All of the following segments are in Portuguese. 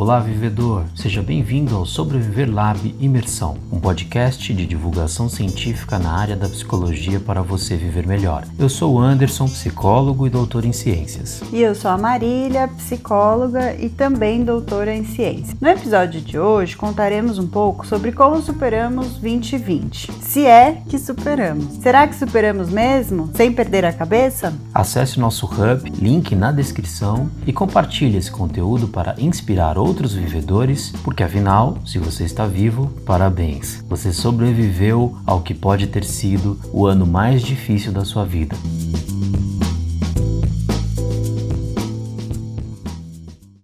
Olá, vivedor! Seja bem-vindo ao Sobreviver Lab Imersão, um podcast de divulgação científica na área da psicologia para você viver melhor. Eu sou o Anderson, psicólogo e doutor em ciências. E eu sou a Marília, psicóloga e também doutora em ciências. No episódio de hoje, contaremos um pouco sobre como superamos 2020. Se é que superamos. Será que superamos mesmo, sem perder a cabeça? Acesse nosso hub, link na descrição e compartilhe esse conteúdo para inspirar outros outros vivedores, porque afinal, se você está vivo, parabéns. Você sobreviveu ao que pode ter sido o ano mais difícil da sua vida.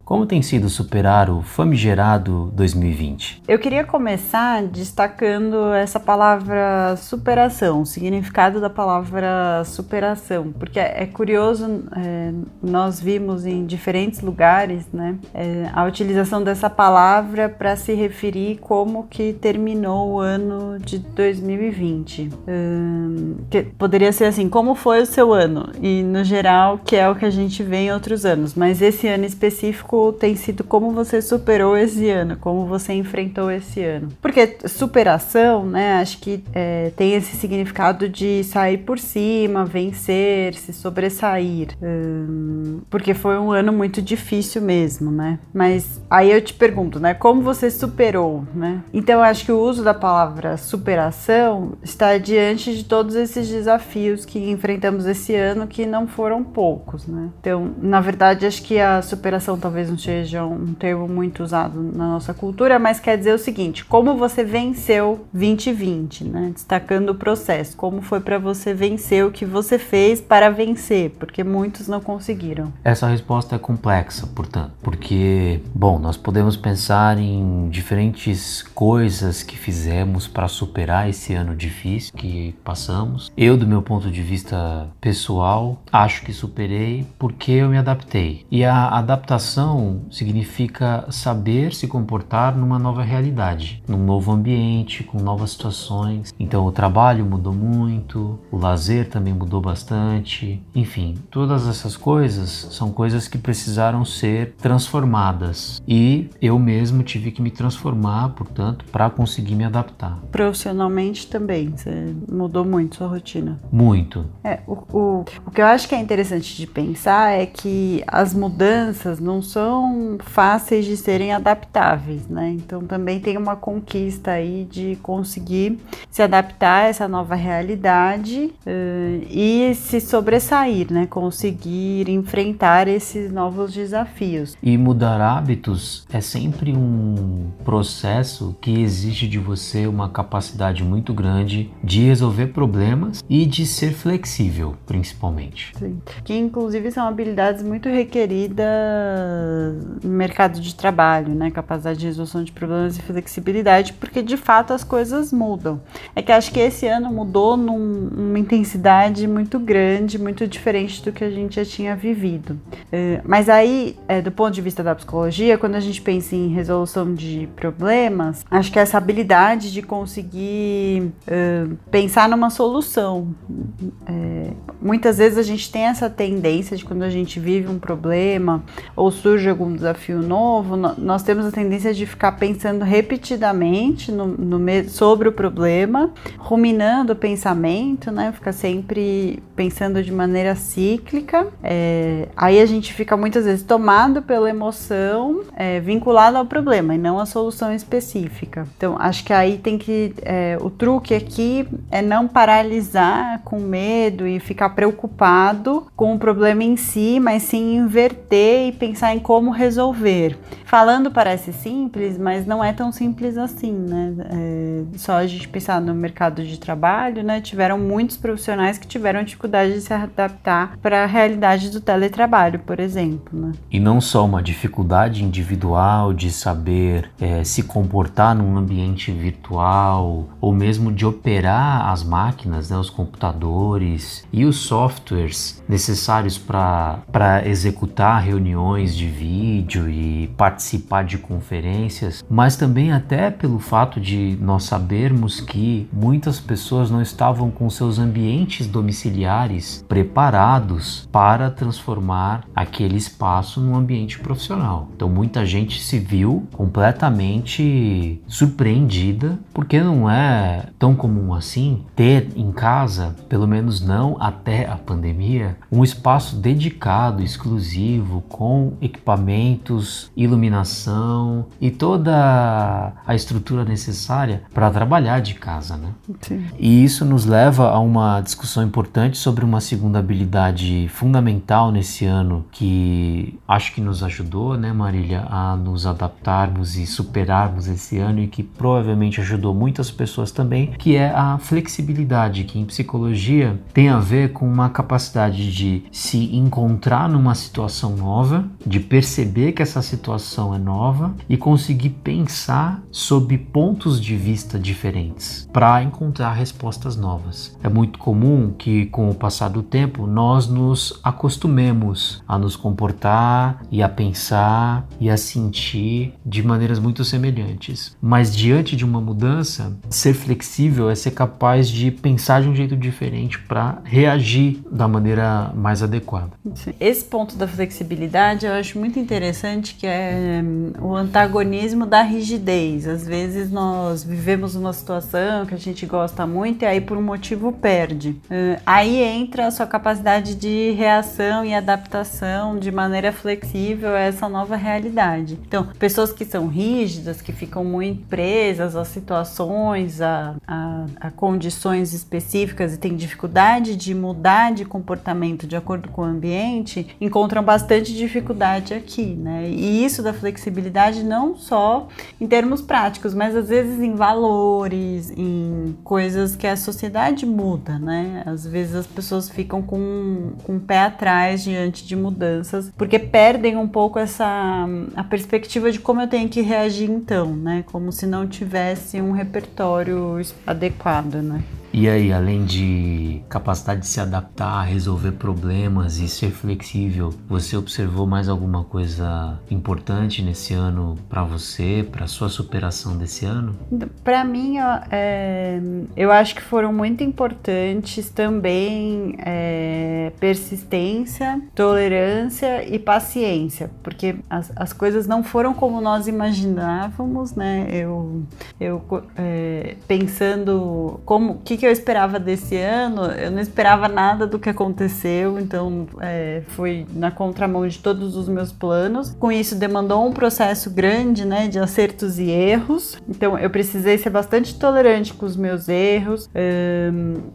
Como tem sido superar o famigerado 2020? Eu queria começar destacando essa palavra superação, o significado da palavra superação, porque é curioso, é, nós vimos em diferentes lugares né, é, a utilização dessa palavra para se referir como que terminou o ano de 2020. Hum, poderia ser assim, como foi o seu ano? E no geral, que é o que a gente vê em outros anos, mas esse ano específico tem sido como você superou esse ano, como você enfrentou esse ano. Porque superação, né, acho que é, tem esse significado de sair por cima, vencer, se sobressair. Hum, porque foi um ano muito difícil mesmo, né? Mas aí eu te pergunto, né, como você superou, né? Então eu acho que o uso da palavra superação está diante de todos esses desafios que enfrentamos esse ano, que não foram poucos, né? Então, na verdade, acho que a superação talvez não seja um termo muito usado na nossa cultura, mas quer dizer o seguinte: como você venceu 2020, né? Destacando o processo, como foi para você vencer o que você fez para vencer, porque muitos não conseguiram. Essa resposta é complexa, portanto, porque, bom, nós podemos pensar em diferentes coisas que fizemos para superar esse ano difícil que passamos. Eu, do meu ponto de vista pessoal, acho que superei porque eu me adaptei. E a adaptação significa saber se comportar numa nova realidade, num novo ambiente, com novas situações. Então o trabalho mudou muito, o lazer também mudou bastante. Enfim, todas essas coisas são coisas que precisaram ser transformadas eu mesmo tive que me transformar, portanto, para conseguir me adaptar. Profissionalmente também, você mudou muito sua rotina? Muito. É, o, o, o que eu acho que é interessante de pensar é que as mudanças não são são fáceis de serem adaptáveis, né? Então também tem uma conquista aí de conseguir se adaptar a essa nova realidade uh, e se sobressair, né? Conseguir enfrentar esses novos desafios. E mudar hábitos é sempre um processo que exige de você uma capacidade muito grande de resolver problemas e de ser flexível, principalmente. Sim. Que inclusive são habilidades muito requeridas no mercado de trabalho, né? Capacidade de resolução de problemas e flexibilidade, porque de fato as coisas mudam. É que acho que esse ano mudou num, numa intensidade muito grande, muito diferente do que a gente já tinha vivido. É, mas aí, é, do ponto de vista da psicologia, quando a gente pensa em resolução de problemas, acho que essa habilidade de conseguir é, pensar numa solução. É, muitas vezes a gente tem essa tendência de quando a gente vive um problema ou surge algum desafio novo, nós temos a tendência de ficar pensando repetidamente no, no, sobre o problema, ruminando o pensamento, né? Fica sempre pensando de maneira cíclica. É, aí a gente fica muitas vezes tomado pela emoção é, ao problema e não à solução específica. Então, acho que aí tem que. É, o truque aqui é não paralisar com medo e ficar preocupado com o problema em si, mas sim inverter e pensar em como resolver. Falando parece simples, mas não é tão simples assim, né? É, só a gente pensar no mercado de trabalho, né? Tiveram muitos profissionais que tiveram dificuldade de se adaptar para a realidade do teletrabalho, por exemplo. Né? E não só uma dificuldade individual de saber é, se comportar num ambiente virtual ou mesmo de operar as máquinas, né, os computadores e os softwares necessários para executar reuniões de vídeo e participar de conferências, mas também até pelo fato de nós sabermos que muitas pessoas não estavam com seus ambientes domiciliares preparados para transformar aquele espaço no ambiente profissional. Então muita gente se viu completamente surpreendida, porque não é tão comum assim ter em casa, pelo menos não até a pandemia, um espaço dedicado, exclusivo, com equipamentos, iluminação e toda a estrutura necessária para trabalhar de casa, né? Sim. E isso nos leva a uma discussão importante sobre uma segunda habilidade fundamental nesse ano que acho que nos ajudou, né, Marília, a nos adaptarmos e superarmos esse ano e que provavelmente ajudou muitas pessoas também, que é a flexibilidade, que em psicologia tem a ver com uma capacidade de se encontrar numa situação nova, de perceber que essa situação é nova e conseguir pensar sob pontos de vista diferentes para encontrar respostas novas. É muito comum que com o passar do tempo nós nos acostumemos a nos comportar e a pensar e a sentir de maneiras muito semelhantes. Mas diante de uma mudança, ser flexível é ser capaz de pensar de um jeito diferente para reagir da maneira mais adequada. Esse ponto da flexibilidade eu acho muito interessante que é hum, o antagonismo da rigidez. Às vezes nós vivemos uma situação que a gente gosta muito e aí por um motivo perde. Hum, aí entra a sua capacidade de reação e adaptação de maneira flexível a essa nova realidade. Então, pessoas que são rígidas, que ficam muito presas a situações, a, a, a condições específicas e têm dificuldade de mudar de comportamento de acordo com o ambiente, encontram bastante dificuldade aqui, né? E isso da flexibilidade não só em termos práticos, mas às vezes em valores, em coisas que a sociedade muda, né? Às vezes as pessoas ficam com, com o pé atrás diante de mudanças, porque perdem um pouco essa a perspectiva de como eu tenho que reagir então, né? Como se não tivesse um repertório adequado, né? E aí, além de capacidade de se adaptar, resolver problemas e ser flexível, você observou mais alguma coisa importante nesse ano para você, para sua superação desse ano? Para mim, é, eu acho que foram muito importantes também é, persistência, tolerância e paciência, porque as, as coisas não foram como nós imaginávamos, né? Eu, eu é, pensando como que que eu esperava desse ano, eu não esperava nada do que aconteceu, então é, foi na contramão de todos os meus planos. Com isso, demandou um processo grande, né, de acertos e erros. Então, eu precisei ser bastante tolerante com os meus erros,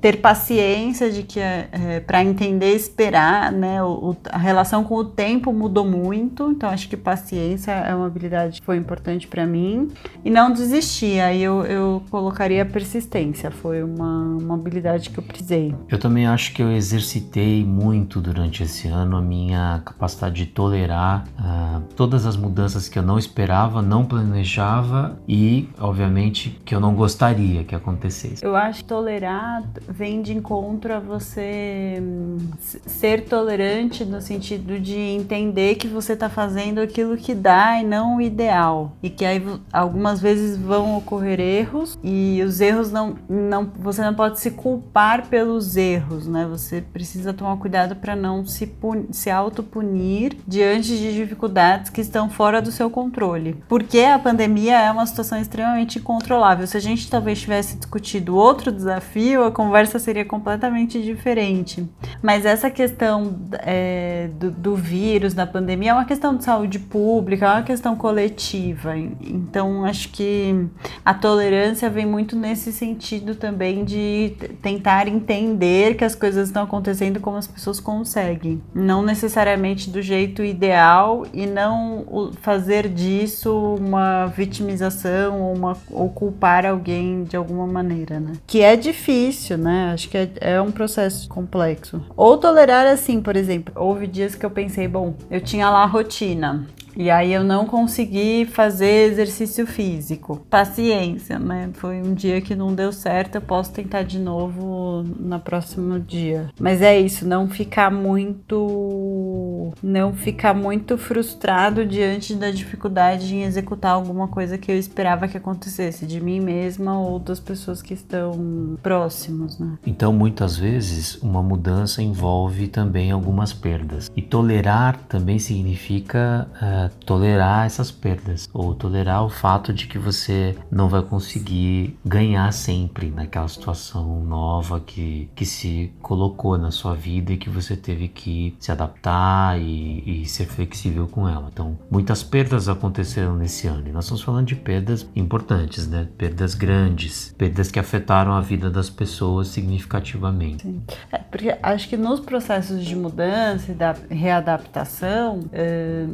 ter paciência de que é, é para entender, esperar, né, o, a relação com o tempo mudou muito, então acho que paciência é uma habilidade que foi importante para mim e não desistir. Aí eu, eu colocaria persistência, foi uma uma, habilidade que eu precisei. Eu também acho que eu exercitei muito durante esse ano a minha capacidade de tolerar uh, todas as mudanças que eu não esperava, não planejava e, obviamente, que eu não gostaria que acontecesse. Eu acho que tolerar vem de encontro a você hum, ser tolerante no sentido de entender que você está fazendo aquilo que dá e não o ideal. E que aí algumas vezes vão ocorrer erros e os erros não, não você não pode se culpar pelos erros, né? Você precisa tomar cuidado para não se, se autopunir diante de dificuldades que estão fora do seu controle. Porque a pandemia é uma situação extremamente incontrolável. Se a gente talvez tivesse discutido outro desafio, a conversa seria completamente diferente. Mas essa questão é, do, do vírus, da pandemia, é uma questão de saúde pública, é uma questão coletiva. Então, acho que a tolerância vem muito nesse sentido também de de tentar entender que as coisas estão acontecendo como as pessoas conseguem. Não necessariamente do jeito ideal e não fazer disso uma vitimização ou, uma, ou culpar alguém de alguma maneira, né? Que é difícil, né? Acho que é, é um processo complexo. Ou tolerar assim, por exemplo, houve dias que eu pensei, bom, eu tinha lá a rotina E aí eu não consegui fazer exercício físico. Paciência, né? Foi um dia que não deu certo, eu posso tentar de novo no próximo dia. Mas é isso, não ficar muito não ficar muito frustrado diante da dificuldade em executar alguma coisa que eu esperava que acontecesse de mim mesma ou das pessoas que estão próximos, né? Então, muitas vezes, uma mudança envolve também algumas perdas. E tolerar também significa uh, tolerar essas perdas ou tolerar o fato de que você não vai conseguir ganhar sempre naquela situação nova que, que se colocou na sua vida e que você teve que se adaptar e, e ser flexível com ela. Então, muitas perdas aconteceram nesse ano e nós estamos falando de perdas importantes, né? Perdas grandes, perdas que afetaram a vida das pessoas significativamente. Sim. É, porque acho que nos processos de mudança e da readaptação, é,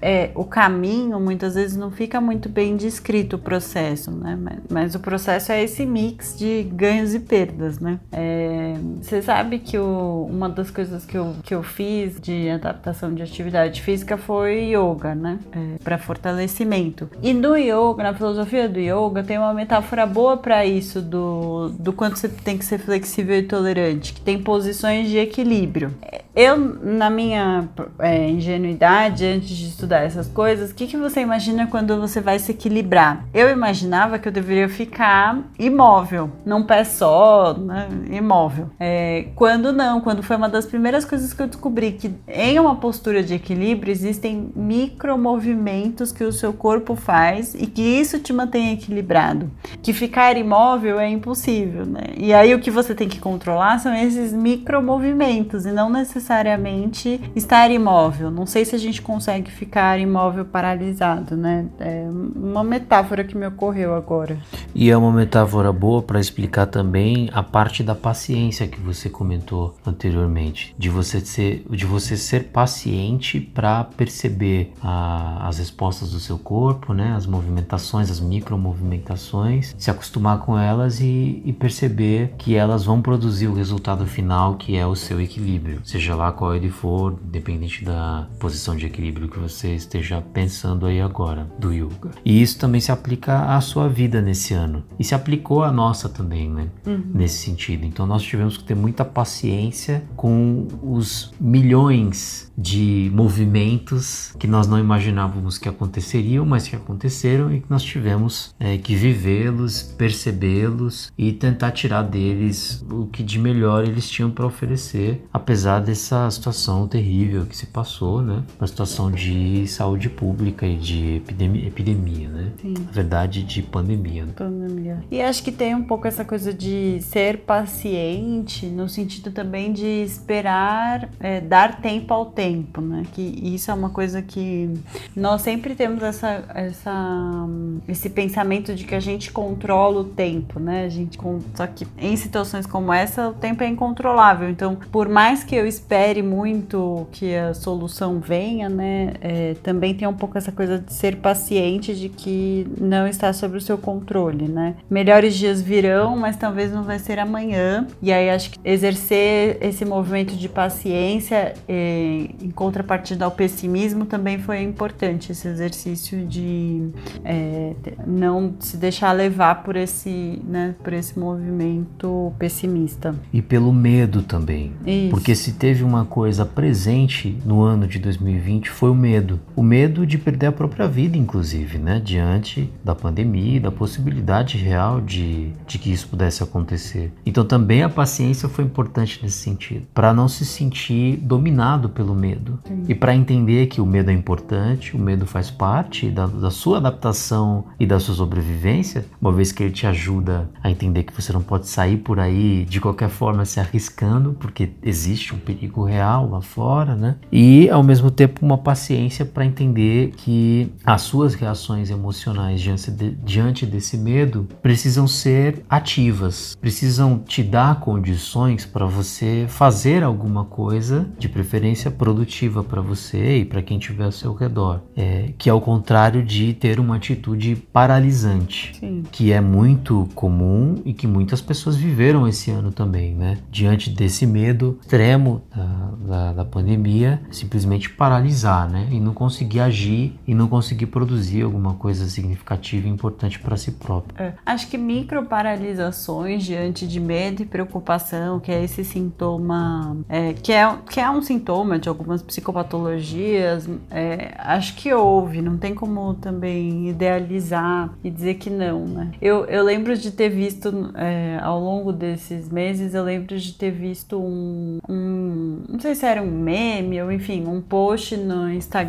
é, o caminho muitas vezes não fica muito bem descrito o processo, né? Mas, mas o processo é esse mix de ganhos e perdas, né? É, você sabe que o, uma das coisas que eu, que eu fiz de adaptação de atividade física foi yoga, né? É, para fortalecimento. E no yoga, na filosofia do yoga, tem uma metáfora boa para isso do, do quanto você tem que ser flexível e tolerante, que tem posições de equilíbrio. Eu, na minha é, ingenuidade, antes de estudar essas coisas, o que, que você imagina quando você vai se equilibrar? Eu imaginava que eu deveria ficar imóvel, num pé só, né, imóvel. É, quando não, quando foi uma das primeiras coisas que eu descobri que em uma postura de equilíbrio existem micromovimentos que o seu corpo faz e que isso te mantém equilibrado. Que ficar imóvel é impossível, né? E aí o que você tem que controlar são esses micromovimentos e não necessariamente estar imóvel. Não sei se a gente consegue ficar imóvel paralisado, né? É uma metáfora que me ocorreu agora. E é uma metáfora boa para explicar também a parte da paciência que você comentou anteriormente, de você ser, de você ser paciente para perceber a, as respostas do seu corpo, né? As movimentações, as micromovimentações, se acostumar com elas e, e perceber que elas vão produzir o resultado final que é o seu equilíbrio, seja lá qual ele for, dependente da posição de equilíbrio que você esteja pensando aí agora do yoga. E isso também se aplica à sua vida nesse ano e se aplicou à nossa também, né? Uhum. Nesse sentido. Então nós tivemos que ter muita paciência com os milhões de movimentos que nós não imaginávamos que aconteceriam, mas que aconteceram e que nós tivemos é, que vivê-los, percebê-los e tentar tirar deles o que de melhor eles tinham para oferecer, apesar dessa situação terrível que se passou, né? Uma situação de saúde pública e de epidemia, epidemia né? Sim. Na verdade, de pandemia. Né? Pandemia. E acho que tem um pouco essa coisa de ser paciente, no sentido também de esperar, é, dar tempo ao tempo tempo, né? Que isso é uma coisa que nós sempre temos essa, essa, esse pensamento de que a gente controla o tempo, né? A gente só que em situações como essa o tempo é incontrolável. Então, por mais que eu espere muito que a solução venha, né? É, também tem um pouco essa coisa de ser paciente, de que não está sob o seu controle, né? Melhores dias virão, mas talvez não vai ser amanhã. E aí acho que exercer esse movimento de paciência é, em contrapartida ao pessimismo, também foi importante esse exercício de é, não se deixar levar por esse, né, por esse movimento pessimista. E pelo medo também. Isso. Porque se teve uma coisa presente no ano de 2020 foi o medo. O medo de perder a própria vida, inclusive, né? Diante da pandemia da possibilidade real de, de que isso pudesse acontecer. Então também a paciência foi importante nesse sentido. Para não se sentir dominado pelo medo. Sim. E para entender que o medo é importante, o medo faz parte da, da, sua adaptação e da sua sobrevivência, uma vez que ele te ajuda a entender que você não pode sair por aí de qualquer forma se arriscando, porque existe um perigo real lá fora, né? E ao mesmo tempo uma paciência para entender que as suas reações emocionais diante, de, diante desse medo precisam ser ativas, precisam te dar condições para você fazer alguma coisa, de preferência produtiva para você e para quem estiver ao seu redor, é, que é o contrário de ter uma atitude paralisante, Sim. que é muito comum e que muitas pessoas viveram esse ano também, né? Diante desse medo extremo da, da, da pandemia, simplesmente paralisar, né? E não conseguir agir e não conseguir produzir alguma coisa significativa e importante para si próprio. É. Acho que micro paralisações diante de medo e preocupação, que é esse sintoma, é, que, é, que é um sintoma de algumas psicopatologias, é, acho que houve, não tem como também idealizar e dizer que não, né? Eu, eu lembro de ter visto é, ao longo desses meses, eu lembro de ter visto um, um, não sei se era um meme ou enfim, um post no Instagram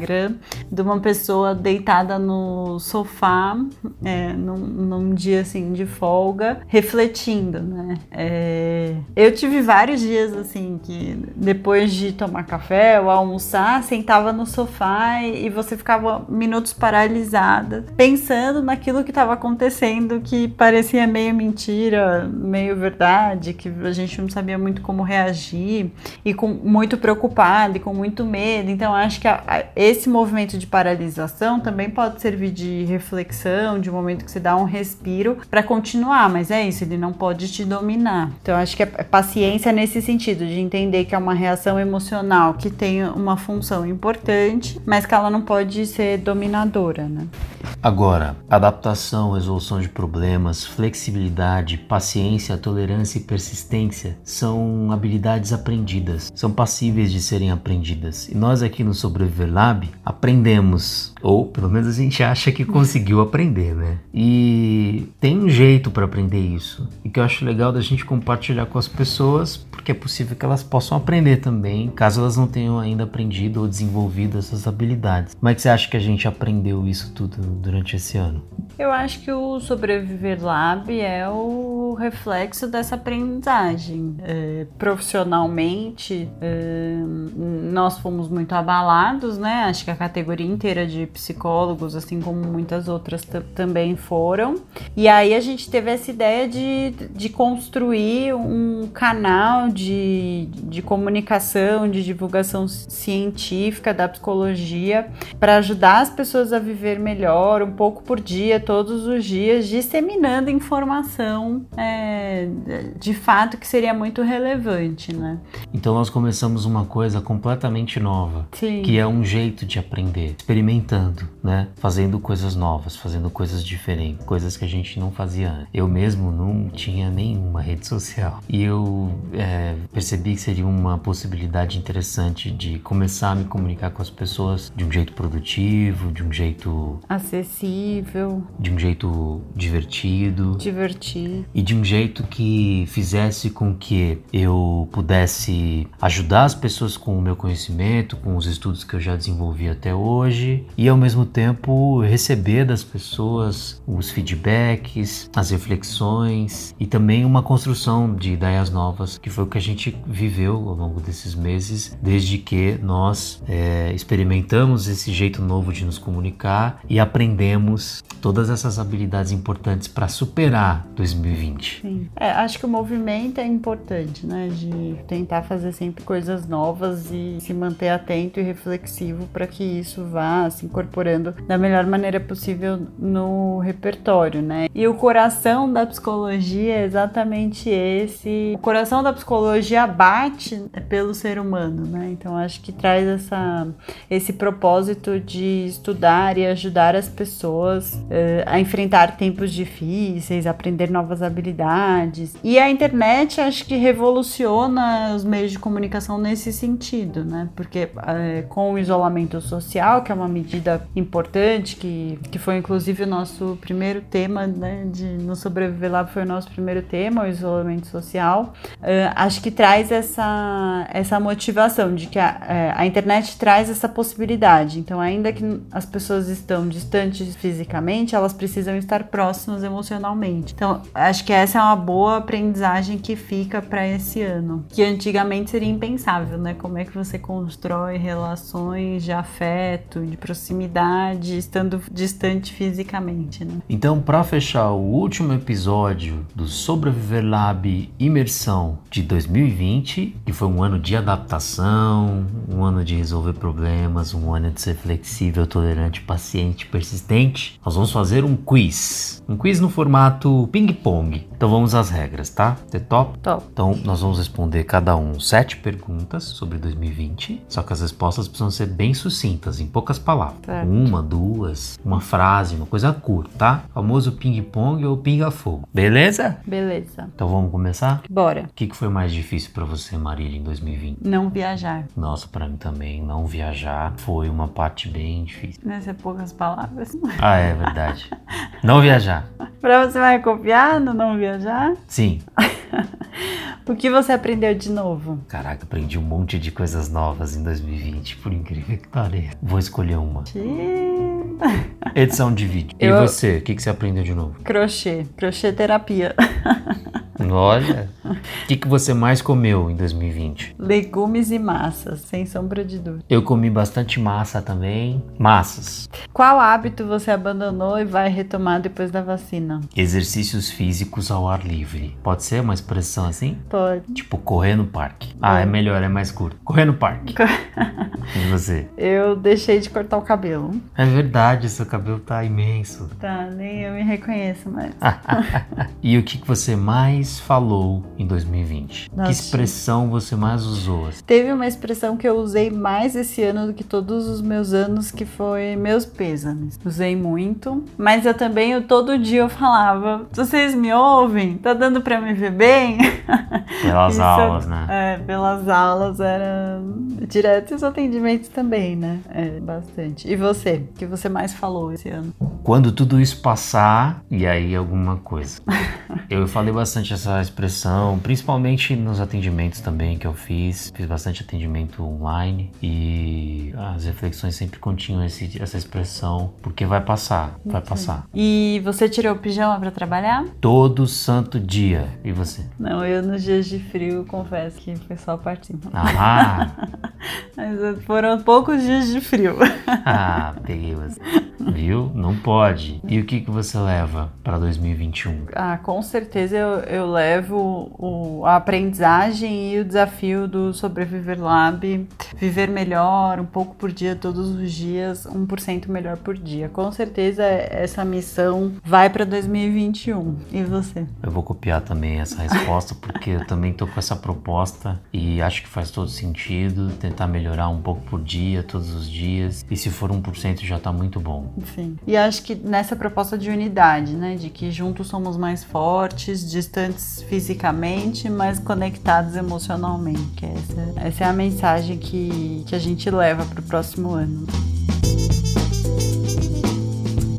de uma pessoa deitada no sofá é, num, num, dia assim de folga, refletindo, né? É, eu tive vários dias assim que depois de tomar café ou almoçar, sentava no sofá e, e você ficava minutos paralisada, pensando naquilo que estava acontecendo que parecia meio mentira, meio verdade, que a gente não sabia muito como reagir e com muito preocupado e com muito medo. Então acho que a, esse movimento de paralisação também pode servir de reflexão, de um momento que você dá um respiro para continuar, mas é isso, ele não pode te dominar. Então acho que é, paciência nesse sentido de entender que é uma reação emocional que tem uma função importante, mas que ela não pode ser dominadora, né? Agora, adaptação, resolução de problemas, flexibilidade, paciência, tolerância e persistência são habilidades aprendidas, são passíveis de serem aprendidas. E nós aqui no Sobreviver Lab aprendemos, ou pelo menos a gente acha que conseguiu aprender, né? E tem um jeito para aprender isso, e que eu acho legal da gente compartilhar com as pessoas, porque é possível que elas possam aprender também, caso elas não tenham ainda aprendido ou desenvolvido essas habilidades. Como é que você acha que a gente aprendeu isso tudo durante esse ano? Eu acho que o Sobreviver Lab é o reflexo dessa aprendizagem. É, profissionalmente, é, nós fomos muito abalados, né? Acho que a categoria inteira de psicólogos, assim como muitas outras também foram. E aí a gente teve essa ideia de, de construir um canal de, de comunicação, de divulgação científica da psicologia para ajudar as pessoas a viver melhor, um pouco por dia, todos os dias, disseminando informação é, de fato que seria muito relevante, né? Então nós começamos uma coisa completamente nova, Sim. que é um jeito de aprender, experimentando, né? Fazendo coisas novas, fazendo coisas diferentes, coisas que a gente não fazia antes. Eu mesmo não tinha nenhuma rede social e eu é, percebi que seria uma possibilidade interessante de começar a me comunicar com as pessoas de um jeito produtivo, de um jeito acessível, de um jeito divertido, divertido e de um jeito que fizesse com que eu pudesse ajudar as pessoas com o meu conhecimento, com os estudos que eu já desenvolvi até hoje e ao mesmo tempo receber das pessoas os feedbacks, as reflexões e também uma construção de ideias novas, que foi o que a gente viveu ao longo desses meses, desde que nós é, experimentamos esse jeito novo de nos comunicar e aprendemos todas essas habilidades importantes para superar 2020. Sim. É, acho que o movimento é importante, né? De tentar fazer sempre coisas novas e se manter atento e reflexivo para que isso vá se incorporando da melhor maneira possível no repertório, né? E o coração da psicologia é exatamente esse. O coração da psicologia bate pelo ser humano, né? Então acho que traz essa, esse propósito de estudar e ajudar as pessoas uh, a enfrentar tempos difíceis, aprender novas habilidades. E a internet acho que revoluciona os meios de comunicação nesse sentido, né? Porque uh, com o isolamento social, que é uma medida importante, que, que foi inclusive o nosso primeiro tema, né? De no Sobreviver Lab foi o nosso primeiro tema, o isolamento social. Uh, acho que traz essa, essa motivação de que a, a internet traz essa possibilidade. Então, ainda que as pessoas estão distantes fisicamente, elas precisam estar próximas emocionalmente. Então, acho que essa é uma boa aprendizagem que fica para esse ano, que antigamente seria impensável, né? Como é que você constrói relações de afeto, de proximidade, estando distante fisicamente, né? Então, para fechar o último episódio do Sobreviver Lab Imersão de 2020, que foi um ano de adaptação, um ano de resolver problemas, um ano de ser flexível, tolerante, paciente, persistente, nós vamos fazer um quiz. Um quiz no formato ping-pong. Então vamos às regras, tá? Você top? Top. Então nós vamos responder cada um sete perguntas sobre 2020. Só que as respostas precisam ser bem sucintas, em poucas palavras. Certo. Uma, duas, uma frase, uma coisa curta, tá? Famoso ping-pong ou pinga-fogo. Beleza? Beleza. Então vamos começar? Bora. O que, que foi mais difícil pra você, Marília, em 2020? Não viajar. Nossa, pra mim também, não viajar foi uma parte bem difícil. Nessas poucas palavras. Ah, é verdade. não viajar. pra você vai copiar no não viajar? Sim. O que você aprendeu de novo? Caraca, aprendi um monte de coisas novas em 2020, por incrível que pareça. Vou escolher uma. Edição de vídeo. E Eu- você, o que, que você aprendeu de novo? Crochê. Crochê terapia. Olha. O que, que você mais comeu em 2020? Legumes e massas, sem sombra de dúvida. Eu comi bastante massa também. Massas. Qual hábito você abandonou e vai retomar depois da vacina? Exercícios físicos ao ar livre. Pode ser uma expressão assim? Pode. Tipo, correr no parque. Ah, é melhor, é mais curto. Correr no parque. E você? Eu deixei de cortar o cabelo. É verdade, seu cabelo tá imenso. Tá, nem eu me reconheço mais. e o que, que você mais falou em 2020? Nossa. Que expressão você mais usou? assim? Teve uma expressão que eu usei mais esse ano do que todos os meus anos, que foi meus pêsames. Usei muito, mas eu também, eu, todo dia eu falava, vocês me ouvem? Tá dando pra me ver bem? Pelas Isso- aulas, né? É, pelas aulas era direto e os atendimentos também, né? É, bastante. E você? O que você mais falou esse ano? Quando tudo isso passar, e aí alguma coisa. Eu falei bastante essa expressão, principalmente nos atendimentos também que eu fiz. Fiz bastante atendimento online e as reflexões sempre continham esse- essa expressão, porque vai passar, vai passar. E você tirou o pijama pra trabalhar? Todo santo dia. E você? Não, eu nos dias de frio confesso que foi só a parte de cima. Ah, Mas foram poucos dias de frio. ah, peguei você. Viu? Não pode. E o que, que você leva para 2021? Ah, com certeza eu, eu levo o, a aprendizagem e o desafio do Sobreviver Lab. Viver melhor, um pouco por dia, todos os dias, 1% melhor por dia. Com certeza essa missão vai para 2021. E você? Eu vou copiar também essa resposta, porque eu também tô com essa proposta e acho que faz todo sentido tentar melhorar um pouco por dia, todos os dias. E se for 1% já tá muito bom. Enfim. E acho que nessa proposta de unidade, né? De que juntos somos mais fortes, distantes fisicamente, mas conectados emocionalmente. Essa, essa é a mensagem que, que a gente leva para o próximo ano.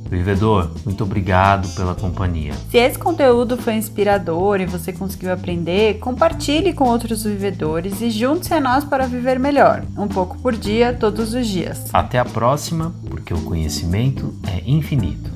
Vivedor, muito obrigado pela companhia. Se esse conteúdo foi inspirador e você conseguiu aprender, compartilhe com outros vivedores e junte-se a nós para viver melhor. Um pouco por dia, todos os dias. Até a próxima, porque o conhecimento é infinito.